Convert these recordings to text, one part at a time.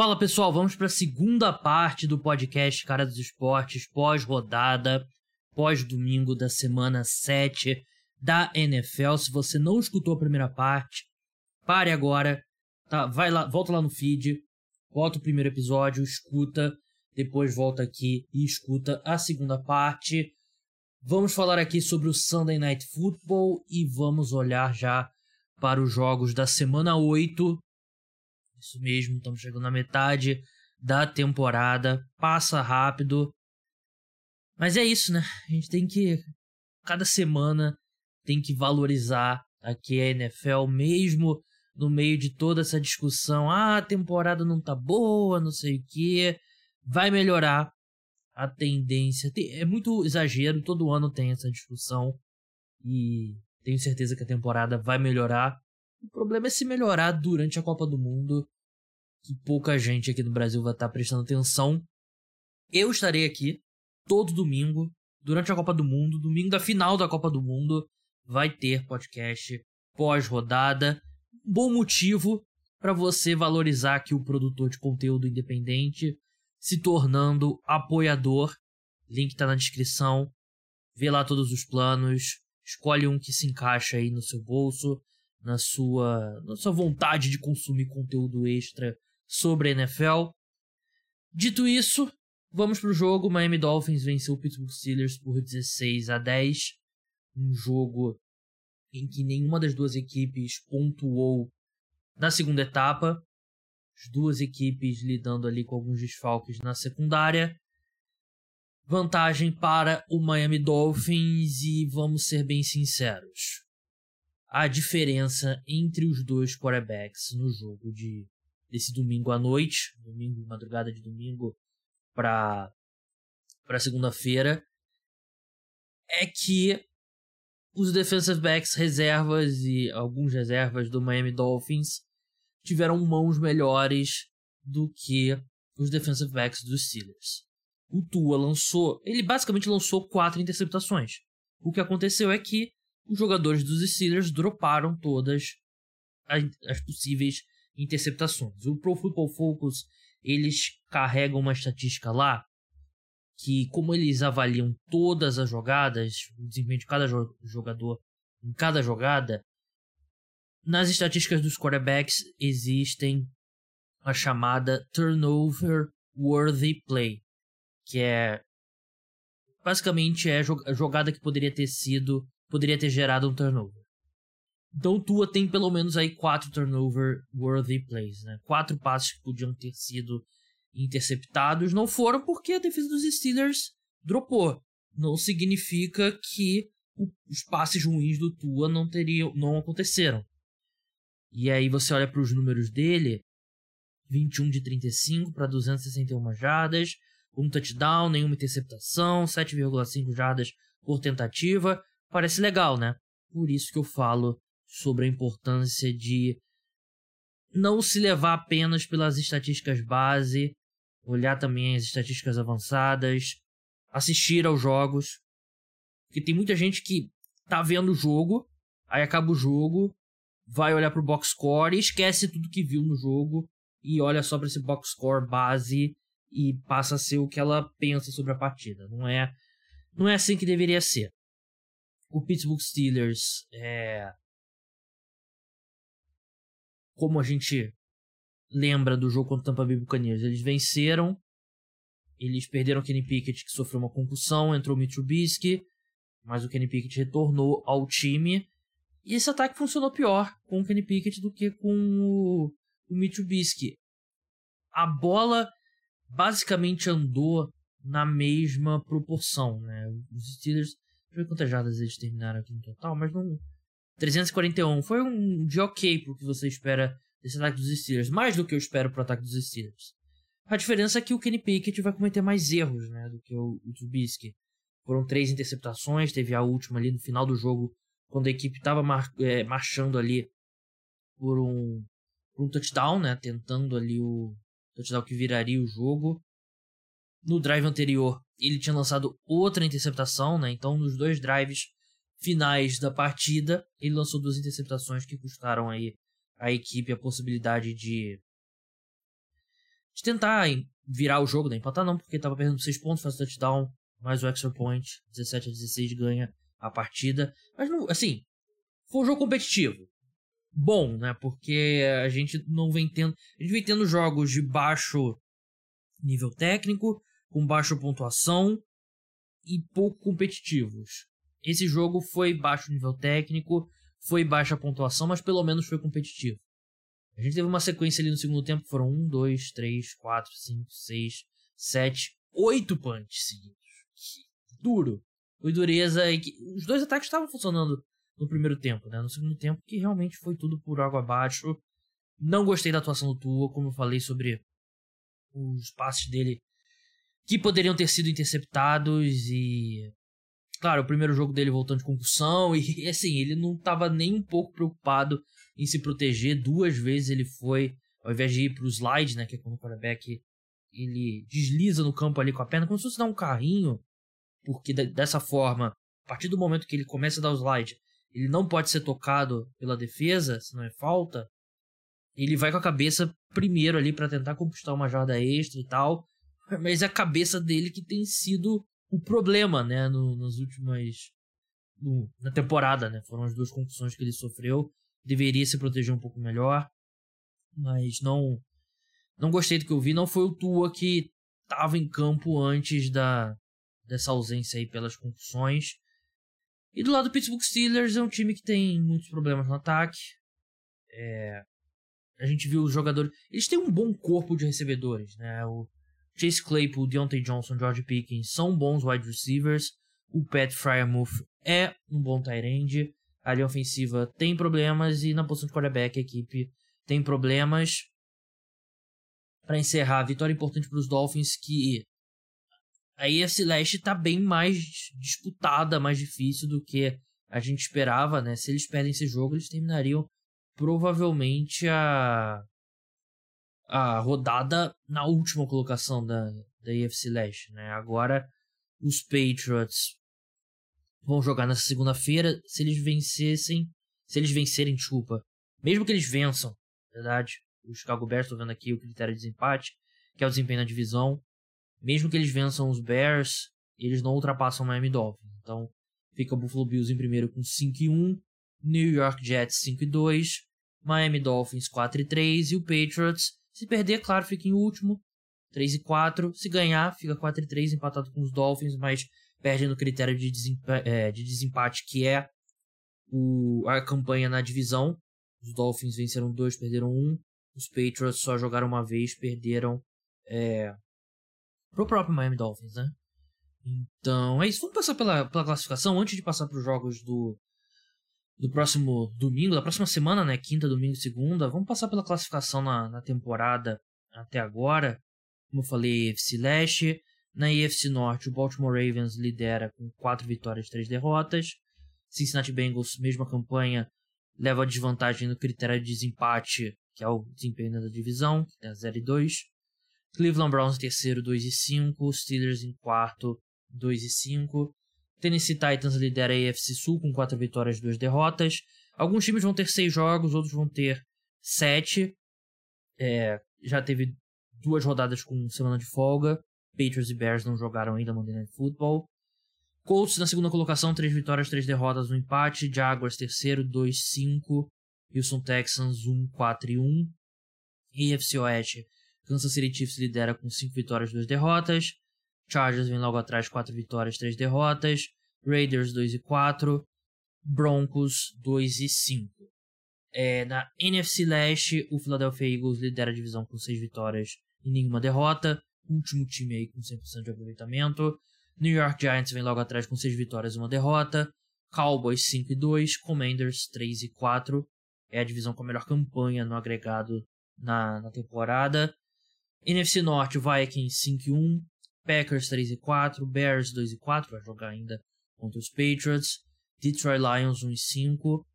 Fala pessoal, vamos para a segunda parte do podcast Cara dos Esportes, pós-rodada, pós-domingo da semana 7 da NFL. Se você não escutou a primeira parte, pare agora, tá? Vai lá, volta lá no feed, volta o primeiro episódio, escuta, depois volta aqui e escuta a segunda parte. Vamos falar aqui sobre o Sunday Night Football e vamos olhar já para os jogos da semana 8. Isso mesmo, estamos chegando na metade da temporada. Passa rápido. Mas é isso, né? A gente tem que. Cada semana tem que valorizar aqui a NFL, mesmo no meio de toda essa discussão. Ah, a temporada não tá boa, não sei o que. Vai melhorar a tendência. É muito exagero, todo ano tem essa discussão. E tenho certeza que a temporada vai melhorar. O problema é se melhorar durante a Copa do Mundo, que pouca gente aqui no Brasil vai estar prestando atenção. Eu estarei aqui todo domingo, durante a Copa do Mundo, domingo da final da Copa do Mundo, vai ter podcast pós-rodada. Bom motivo para você valorizar aqui o produtor de conteúdo independente, se tornando apoiador. Link está na descrição. Vê lá todos os planos, escolhe um que se encaixa aí no seu bolso, na sua, na sua vontade de consumir conteúdo extra sobre a NFL. Dito isso, vamos pro jogo. Miami Dolphins venceu o Pittsburgh Steelers por 16 a 10. Um jogo em que nenhuma das duas equipes pontuou na segunda etapa. As duas equipes lidando ali com alguns desfalques na secundária. Vantagem para o Miami Dolphins e vamos ser bem sinceros. A diferença entre os dois quarterbacks no jogo de desse domingo à noite, domingo, madrugada de domingo para para segunda-feira, é que os defensive backs reservas e alguns reservas do Miami Dolphins tiveram mãos melhores do que os defensive backs dos Steelers. O Tua lançou, ele basicamente lançou quatro interceptações. O que aconteceu é que os jogadores dos Steelers droparam todas as possíveis interceptações. O Pro Football Focus, eles carregam uma estatística lá que, como eles avaliam todas as jogadas, o desempenho de cada jogador em cada jogada, nas estatísticas dos quarterbacks existem a chamada turnover worthy play, que é basicamente é a jogada que poderia ter sido, poderia ter gerado um turnover. Então Tua tem pelo menos aí quatro turnover worthy plays, né? Quatro passes que podiam ter sido interceptados não foram porque a defesa dos Steelers dropou. Não significa que os passes ruins do Tua não teriam, não aconteceram. E aí você olha para os números dele, 21 de 35 para 261 jardas, um touchdown, nenhuma interceptação, 7,5 jardas por tentativa. Parece legal, né? Por isso que eu falo sobre a importância de não se levar apenas pelas estatísticas base, olhar também as estatísticas avançadas, assistir aos jogos. Porque tem muita gente que tá vendo o jogo, aí acaba o jogo, vai olhar pro box score e esquece tudo que viu no jogo e olha só para esse box score base e passa a ser o que ela pensa sobre a partida. Não é, não é assim que deveria ser. O Pittsburgh Steelers é como a gente lembra do jogo contra o Tampa Bay Buccaneers. Eles venceram, eles perderam o Kenny Pickett, que sofreu uma concussão, entrou o Mitch Trubisky, mas o Kenny Pickett retornou ao time. E esse ataque funcionou pior com o Kenny Pickett do que com o, o Mitch Trubisky. A bola basicamente andou na mesma proporção, né? Os Steelers, deixa eu ver quantas jardas eles terminaram aqui no total, mas não 341 foi um de ok pro que você espera desse ataque dos Steelers, mais do que eu espero pro ataque dos Steelers. A diferença é que o Kenny Pickett vai cometer mais erros, né, do que o, o Trubisky. Foram três interceptações, teve a última ali no final do jogo, quando a equipe estava mar, é, marchando ali por um, por um touchdown, né, tentando ali o touchdown que viraria o jogo. No drive anterior, ele tinha lançado outra interceptação, né, então nos dois drives finais da partida, ele lançou duas interceptações que custaram aí a equipe a possibilidade de, de tentar virar o jogo, né? Empatar não, porque tava perdendo 6 pontos, faz touchdown, mais o extra point, 17 a 16 ganha a partida. Mas, não, assim, foi um jogo competitivo. Bom, né? Porque a gente não vem tendo. A gente vem tendo jogos de baixo nível técnico, com baixa pontuação e pouco competitivos. Esse jogo foi baixo nível técnico, foi baixa pontuação, mas pelo menos foi competitivo. A gente teve uma sequência ali no segundo tempo, foram 1, 2, 3, 4, 5, 6, 7, 8 punts seguidos. Que duro. Foi dureza e que os dois ataques estavam funcionando no primeiro tempo, né? No segundo tempo, que realmente foi tudo por água abaixo. Não gostei da atuação do Tua, como eu falei sobre os passes dele que poderiam ter sido interceptados e claro, o primeiro jogo dele voltando de concussão e assim, ele não estava nem um pouco preocupado em se proteger. Duas vezes ele foi, ao invés de ir para o slide, né, que é quando o quarterback ele desliza no campo ali com a perna, como se fosse dar um carrinho, porque dessa forma, a partir do momento que ele começa a dar o slide, ele não pode ser tocado pela defesa, se não é falta. Ele vai com a cabeça primeiro ali para tentar conquistar uma jarda extra e tal, mas é a cabeça dele que tem sido o problema, né, no, nas últimas no, na temporada, né? Foram as duas concussões que ele sofreu. Deveria se proteger um pouco melhor, mas não não gostei do que eu vi. Não foi o Tua que estava em campo antes da dessa ausência aí pelas concussões. E do lado do Pittsburgh Steelers é um time que tem muitos problemas no ataque. É, a gente viu os jogadores. Eles têm um bom corpo de recebedores, né? O Chase Claypool, Deontay Johnson, George Pickens são bons wide receivers. O Pat Fryermuth é um bom tight end. A linha ofensiva tem problemas e na posição de quarterback a equipe tem problemas. Para encerrar, vitória importante para os Dolphins que a AFC Leste está bem mais disputada, mais difícil do que a gente esperava, né? Se eles perdem esse jogo, eles terminariam provavelmente a a rodada na última colocação da, da AFC Leste, né? Agora os Patriots vão jogar nessa segunda-feira. Se eles vencessem, se eles vencerem, desculpa, mesmo que eles vençam, verdade? O Chicago Bears, estou vendo aqui o critério de desempate, que é o desempenho na divisão. Mesmo que eles vençam os Bears, eles não ultrapassam o Miami Dolphins. Então, fica o Buffalo Bills em primeiro com 5 e 1, New York Jets 5 e 2, Miami Dolphins 4 e 3 e o Patriots se perder, claro, fica em último, 3 e 4. Se ganhar, fica 4 e 3, empatado com os Dolphins, mas perde no critério de, desempate, é, de desempate que é o, a campanha na divisão. Os Dolphins venceram dois, perderam um. Os Patriots só jogaram uma vez, perderam é, pro próprio Miami Dolphins, né? Então é isso. Vamos passar pela, pela classificação antes de passar para os jogos do, do próximo domingo, da próxima semana, né? Quinta, domingo segunda. Vamos passar pela classificação na, na temporada até agora. Como eu falei, AFC Leste. Na AFC Norte, o Baltimore Ravens lidera com 4 vitórias e 3 derrotas. Cincinnati Bengals, mesma campanha, leva a desvantagem no critério de desempate, que é o desempenho da divisão, que é 0 e 2. Cleveland Browns em terceiro, 2 e 5. Steelers em quarto, 2 e 5. Tennessee Titans lidera a AFC Sul com quatro vitórias e duas derrotas. Alguns times vão ter seis jogos, outros vão ter sete. É, já teve duas rodadas com semana de folga. Patriots e Bears não jogaram ainda Monday Night Football. Colts na segunda colocação, três vitórias, três derrotas, um empate. Jaguars terceiro, 2-5. Houston Texans 1, 4 e 1. AFC Oeste, Kansas City Chiefs lidera com cinco vitórias, duas derrotas. Chargers vem logo atrás, 4 vitórias, 3 derrotas. Raiders 2 e 4. Broncos 2 e 5. É, na NFC Leste, o Philadelphia Eagles lidera a divisão com 6 vitórias e nenhuma derrota. Último time aí com 100% de aproveitamento. New York Giants vem logo atrás com 6 vitórias e uma derrota. Cowboys 5 e 2. Commanders 3 e 4. É a divisão com a melhor campanha no agregado na, na temporada. NFC Norte, Vikings 5 e 1. Packers 3 e 4, Bears 2 e 4, vai jogar ainda contra os Patriots, Detroit Lions 1 e 5,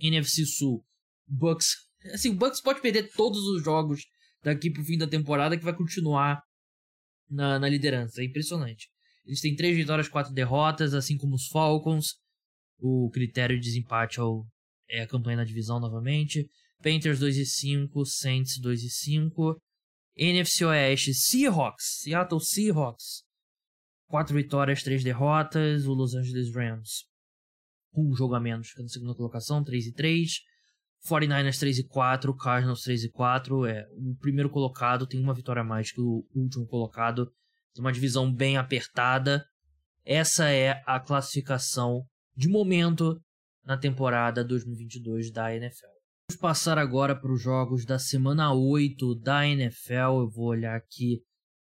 NFC Sul, Bucks, assim, o Bucks pode perder todos os jogos daqui pro fim da temporada que vai continuar na, na liderança, é impressionante. Eles têm 3 vitórias, 4 derrotas, assim como os Falcons. O critério de desempate é, o, é a campanha na divisão novamente. Panthers 2 e 5, Saints 2 e 5. NFC Oeste, Seahawks, Seattle Seahawks. Quatro vitórias, três derrotas. O Los Angeles Rams, um jogo a menos, na segunda colocação, 3 e 3. 49ers 3 e 4, Cardinals 3 e 4. É, o primeiro colocado tem uma vitória a mais que o último colocado. Tem uma divisão bem apertada. Essa é a classificação de momento na temporada 2022 da NFL. Vamos passar agora para os jogos da semana 8 da NFL. Eu vou olhar aqui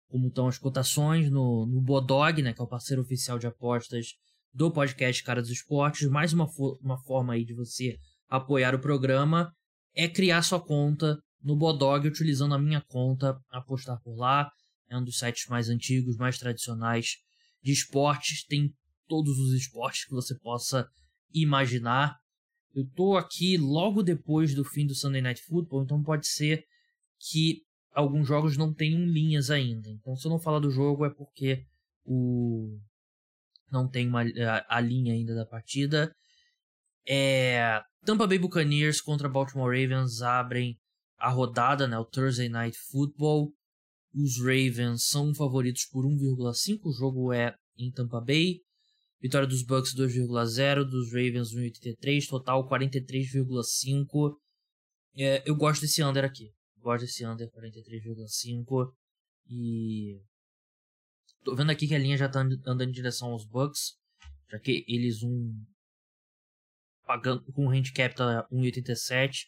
como estão as cotações no, no Bodog, né, que é o parceiro oficial de apostas do podcast Cara dos Esportes. Mais uma, uma forma aí de você apoiar o programa é criar sua conta no Bodog utilizando a minha conta, apostar por lá. É um dos sites mais antigos, mais tradicionais de esportes. Tem todos os esportes que você possa imaginar. Eu tô aqui logo depois do fim do Sunday Night Football, então pode ser que alguns jogos não tenham linhas ainda. Então, se eu não falar do jogo, é porque o não tem uma, a, a linha ainda da partida. É, Tampa Bay Buccaneers contra Baltimore Ravens abrem a rodada, né, o Thursday Night Football. Os Ravens são favoritos por 1,5. O jogo é em Tampa Bay. Vitória dos Bucks 2,0, dos Ravens 1,83, total 43,5. É, eu gosto desse under aqui. Gosto desse under 43,5. E. Tô vendo aqui que a linha já tá andando em direção aos Bucks. Já que eles um. Pagando com um handicap tá 1,87.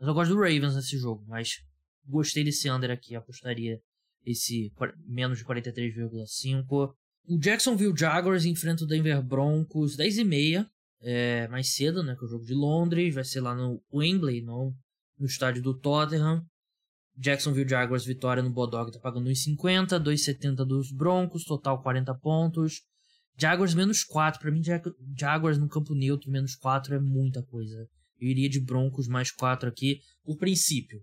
Mas eu gosto do Ravens nesse jogo. Mas gostei desse under aqui. Apostaria esse menos de 43,5. O Jacksonville Jaguars enfrenta o Denver Broncos 10 e meia, é, mais cedo, né, que é o jogo de Londres, vai ser lá no Wembley, não no estádio do Tottenham. Jacksonville Jaguars vitória no Bodog tá pagando 1,50, 2,70 dos Broncos, total 40 pontos. Jaguars menos 4, para mim Jaguars no campo neutro menos 4 é muita coisa. Eu iria de Broncos mais 4 aqui, por princípio.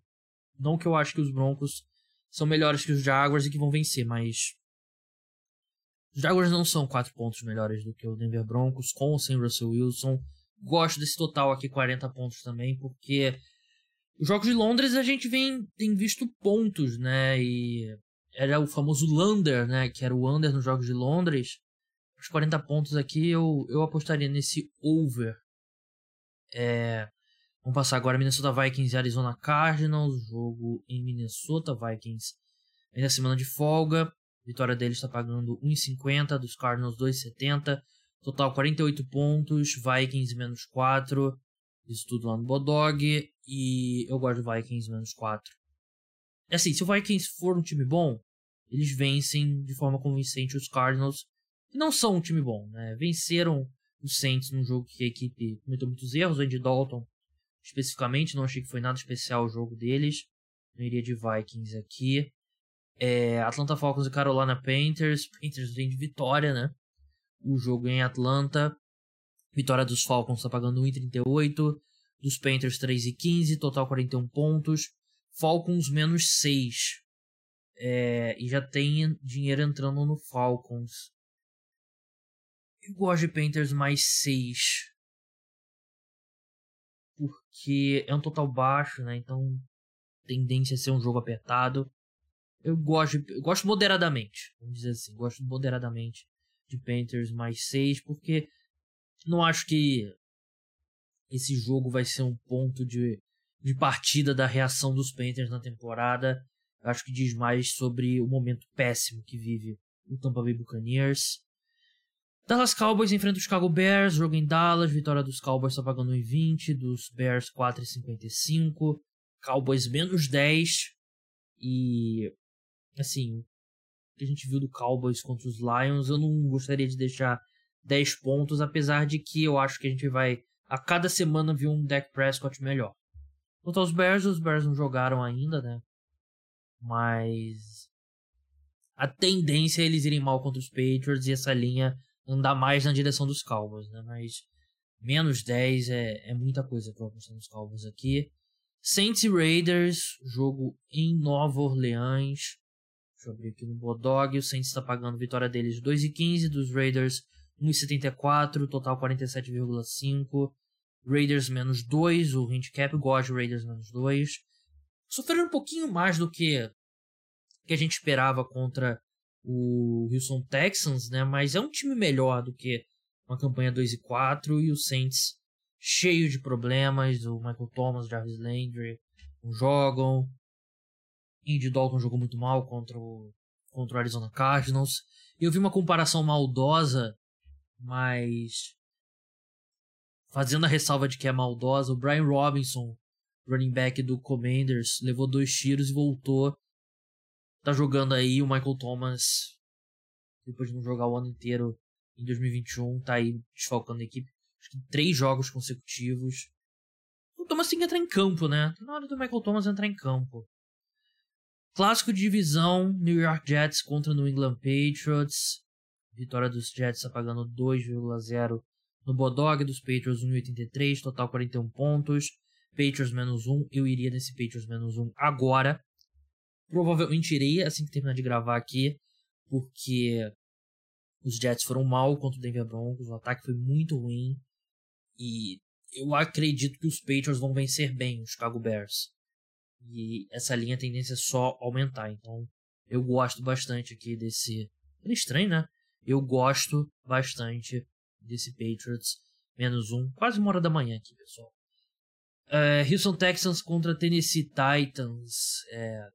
Não que eu acho que os Broncos são melhores que os Jaguars e que vão vencer, mas os Jaguars não são quatro pontos melhores do que o Denver Broncos, com ou sem Russell Wilson. Gosto desse total aqui, 40 pontos também, porque os jogos de Londres a gente vem, tem visto pontos, né? E era o famoso Lander, né? Que era o under nos jogos de Londres. Os 40 pontos aqui eu, eu apostaria nesse over. É, vamos passar agora Minnesota Vikings e Arizona Cardinals. Jogo em Minnesota Vikings. Ainda semana de folga. Vitória deles está pagando 1,50, dos Cardinals 2,70. Total 48 pontos, Vikings menos 4. Isso tudo lá no Bodog. E eu gosto do Vikings menos 4. É assim, se o Vikings for um time bom, eles vencem de forma convincente os Cardinals, que não são um time bom, né? Venceram os Saints num jogo que a equipe cometeu muitos erros. O Andy Dalton, especificamente, não achei que foi nada especial o jogo deles. Eu iria de Vikings aqui. É, Atlanta Falcons e Carolina Panthers. Panthers vem de vitória, né? O jogo em Atlanta. Vitória dos Falcons está pagando 1,38. Dos Panthers 3,15. Total 41 pontos. Falcons menos 6. É, e já tem dinheiro entrando no Falcons. Eu gosto de Panthers mais 6. Porque é um total baixo, né? Então, tendência a ser um jogo apertado eu gosto, eu gosto moderadamente, vamos dizer assim, gosto moderadamente de Panthers mais 6, porque não acho que esse jogo vai ser um ponto de, de partida da reação dos Panthers na temporada. Eu acho que diz mais sobre o momento péssimo que vive o Tampa Bay Buccaneers. Dallas Cowboys enfrenta os Chicago Bears, jogo em Dallas, vitória dos Cowboys está pagando 1,20, dos Bears 4,55, Cowboys menos 10, e assim, que a gente viu do Cowboys contra os Lions, eu não gostaria de deixar 10 pontos, apesar de que eu acho que a gente vai a cada semana ver um Dak Prescott melhor. Quanto aos Bears, os Bears não jogaram ainda, né? Mas a tendência é eles irem mal contra os Patriots e essa linha andar mais na direção dos Cowboys, né? Mas menos 10 é, é muita coisa para apostar nos Cowboys aqui. Saints e Raiders, jogo em Nova Orleans. Deixa eu abrir aqui no Bodog. O Saints está pagando vitória deles 2,15. Dos Raiders 1,74. Total 47,5. Raiders menos 2. O handicap gosta de Raiders menos 2. Sofreram um pouquinho mais do que que a gente esperava contra o Houston Texans, né? Mas é um time melhor do que uma campanha 2 e 4 e o Saints cheio de problemas, o Michael Thomas, Jarvis Landry não jogam. Indy Dalton jogou muito mal contra o, contra o Arizona Cardinals. Eu vi uma comparação maldosa, mas fazendo a ressalva de que é maldosa, o Brian Robinson, running back do Commanders, levou dois tiros e voltou. Tá jogando aí o Michael Thomas, depois de não jogar o ano inteiro em 2021, tá aí desfalcando a equipe. Acho que três jogos consecutivos. O Thomas tem que entrar em campo, né? Tá na hora do Michael Thomas entrar em campo. Clássico de divisão, New York Jets contra New England Patriots. Vitória dos Jets tá pagando 2,0 no Bodog dos Patriots 1,83, total 41 pontos. Patriots menos 1, eu iria nesse Patriots menos 1 agora. Provavelmente irei assim que terminar de gravar aqui, porque os Jets foram mal contra o Denver Broncos, o ataque foi muito ruim. E eu acredito que os Patriots vão vencer bem os Chicago Bears. E essa linha tendência é só aumentar. Então eu gosto bastante aqui desse. É estranho, né? Eu gosto bastante desse Patriots. Menos um. Quase uma hora da manhã aqui, pessoal. É, Houston Texans contra Tennessee Titans. É,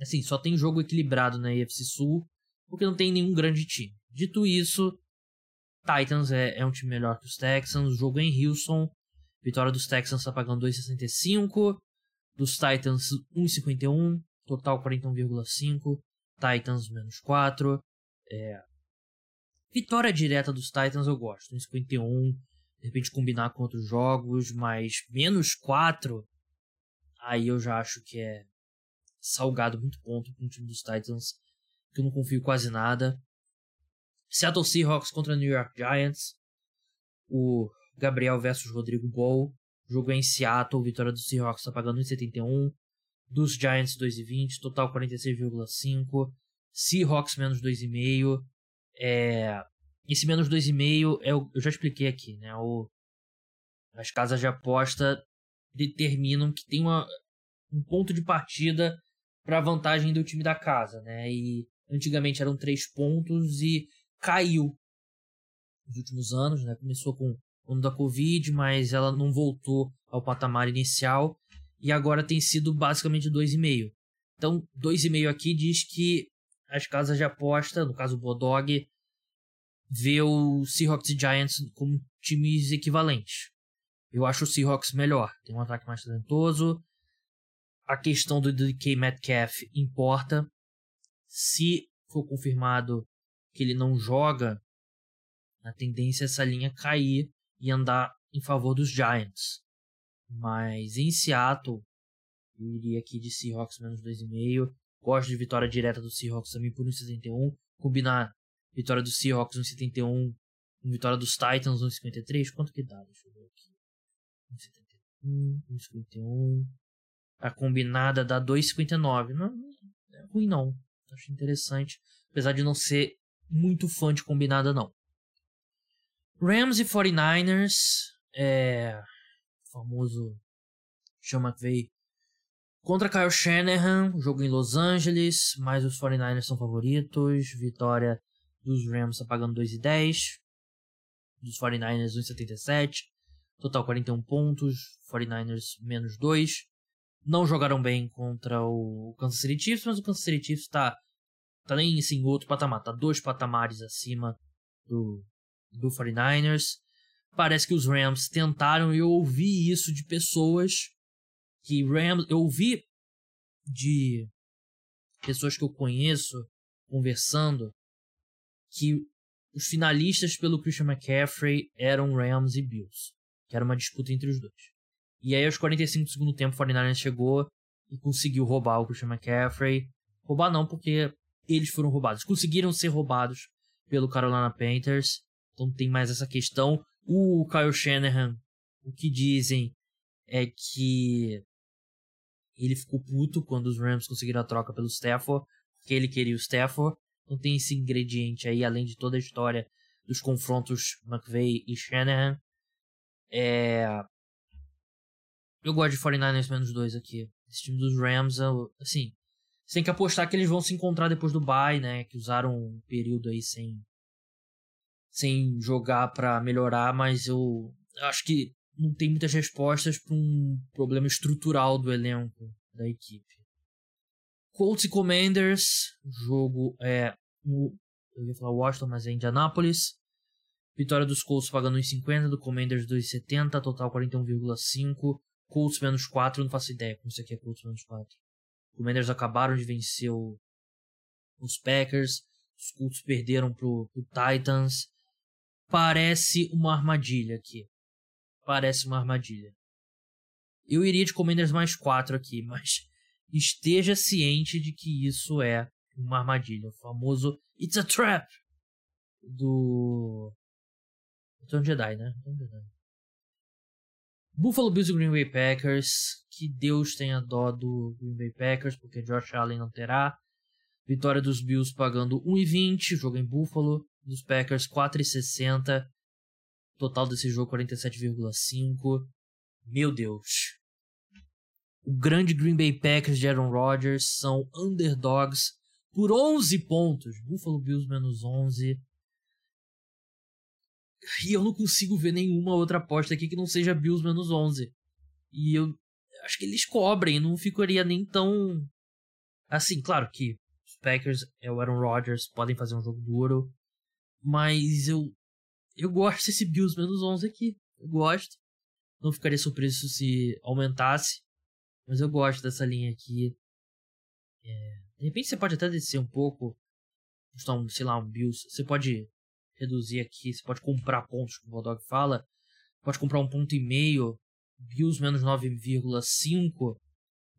assim, só tem jogo equilibrado na AFC Sul. Porque não tem nenhum grande time. Dito isso, Titans é, é um time melhor que os Texans. Jogo em Houston. Vitória dos Texans está pagando 2,65 dos Titans 1,51, total 41,5, Titans menos 4. É... Vitória direta dos Titans eu gosto, 1,51, de repente combinar com outros jogos, mas menos 4, aí eu já acho que é salgado muito ponto para um time dos Titans, que eu não confio quase nada. Seattle Seahawks contra New York Giants, o Gabriel versus Rodrigo Ball, jogo em Seattle, vitória do Seahawks está pagando 1,71. Dos Giants 2,20, total 46,5. Seahawks menos 2,5. É, esse menos 2,5 é o, eu já expliquei aqui, né? O, as casas de aposta determinam que tem uma, um ponto de partida para a vantagem do time da casa, né? E antigamente eram três pontos e caiu nos últimos anos, né? Começou com ano da Covid, mas ela não voltou ao patamar inicial e agora tem sido basicamente 2,5. Então, 2,5 aqui diz que as casas de aposta, no caso o Bodog, vê o Seahawks e Giants como times equivalentes. Eu acho o Seahawks melhor, tem um ataque mais talentoso. A questão do DK Metcalf importa. Se for confirmado que ele não joga, a tendência é essa linha cair e andar em favor dos Giants. Mas em Seattle, eu iria aqui de Seahawks menos 2,5. Gosto de vitória direta do Seahawks também por 1,71. Combinar vitória do Seahawks 1,71 com vitória dos Titans 1,53. Quanto que dá? Deixa eu ver aqui. 1,71, 1,51. A combinada dá 2,59. Não é ruim não. Acho interessante. Apesar de não ser muito fã de combinada não. Rams e 49ers, é, famoso Sean McVay contra Kyle Shanahan, jogo em Los Angeles, mas os 49ers são favoritos, vitória dos Rams tá pagando 2,10, dos 49ers 1,77, total 41 pontos, 49ers menos 2. Não jogaram bem contra o Kansas City Chiefs, mas o Kansas City Chiefs tá, tá nem assim, outro patamar, tá dois patamares acima do, do 49ers. Parece que os Rams tentaram, e eu ouvi isso de pessoas que Rams. Eu ouvi de pessoas que eu conheço conversando que os finalistas pelo Christian McCaffrey eram Rams e Bills, que era uma disputa entre os dois. E aí, aos 45 do segundo tempo, o 49ers chegou e conseguiu roubar o Christian McCaffrey. Roubar não, porque eles foram roubados. Conseguiram ser roubados pelo Carolina Panthers. Então tem mais essa questão. O Kyle Shanahan, o que dizem é que ele ficou puto quando os Rams conseguiram a troca pelo Stafford, porque ele queria o Stafford. Então tem esse ingrediente aí, além de toda a história dos confrontos McVeigh e Shanahan. É... Eu gosto de 49ers menos 2 aqui. Esse time dos Rams, assim, tem que apostar que eles vão se encontrar depois do bye, né? Que usaram um período aí sem sem jogar para melhorar, mas eu acho que não tem muitas respostas para um problema estrutural do elenco da equipe. Colts e Commanders, jogo é eu ia falar Washington, mas é Indianapolis. Vitória dos Colts pagando 1,50, do Commanders 2,70, total 41,5. Colts menos 4, não faço ideia como isso aqui é Colts menos 4. Commanders acabaram de vencer o, os Packers, os Colts perderam pro, pro Titans. Parece uma armadilha aqui. Parece uma armadilha. Eu iria de Commanders mais 4 aqui, mas esteja ciente de que isso é uma armadilha. O famoso It's a Trap do. Return Jedi, né? Jedi. Buffalo Bills e Green Bay Packers. Que Deus tenha dó do Green Bay Packers, porque Josh Allen não terá. Vitória dos Bills pagando 1,20. Jogo em Buffalo. Dos Packers 4,60. Total desse jogo 47,5. Meu Deus. O grande Green Bay Packers de Aaron Rodgers são underdogs por 11 pontos. Buffalo Bills menos 11. E eu não consigo ver nenhuma outra aposta aqui que não seja Bills menos 11. E eu acho que eles cobrem, não ficaria nem tão. Assim, claro que Packers é o Aaron Rodgers, podem fazer um jogo duro. Mas eu. Eu gosto desse Bills menos 11 aqui. Eu gosto. Não ficaria surpreso se aumentasse. Mas eu gosto dessa linha aqui. É, de repente você pode até descer um pouco. Custar um, sei lá, um Bills. Você pode reduzir aqui. Você pode comprar pontos, como o Dog fala. Pode comprar um ponto e meio. Bills menos 9,5.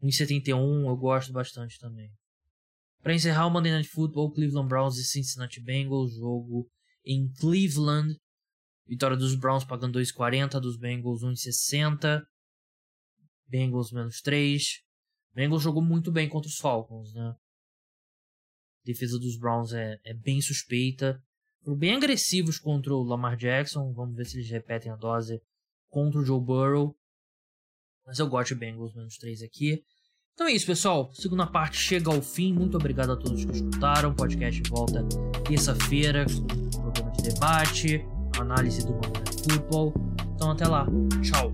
1,71 eu gosto bastante também. Para encerrar o Monday Night Football, Cleveland Browns e Cincinnati Bengals. Jogo em Cleveland. Vitória dos Browns pagando 2,40. Dos Bengals 1,60. Bengals menos 3. Bengals jogou muito bem contra os Falcons, né? A defesa dos Browns é, é bem suspeita. Foram bem agressivos contra o Lamar Jackson. Vamos ver se eles repetem a dose contra o Joe Burrow. Mas eu gosto de Bengals menos 3 aqui. Então é isso, pessoal. Segunda parte chega ao fim. Muito obrigado a todos que escutaram. O podcast volta terça-feira com um programa de debate, análise do Monday Football. Então até lá. Tchau.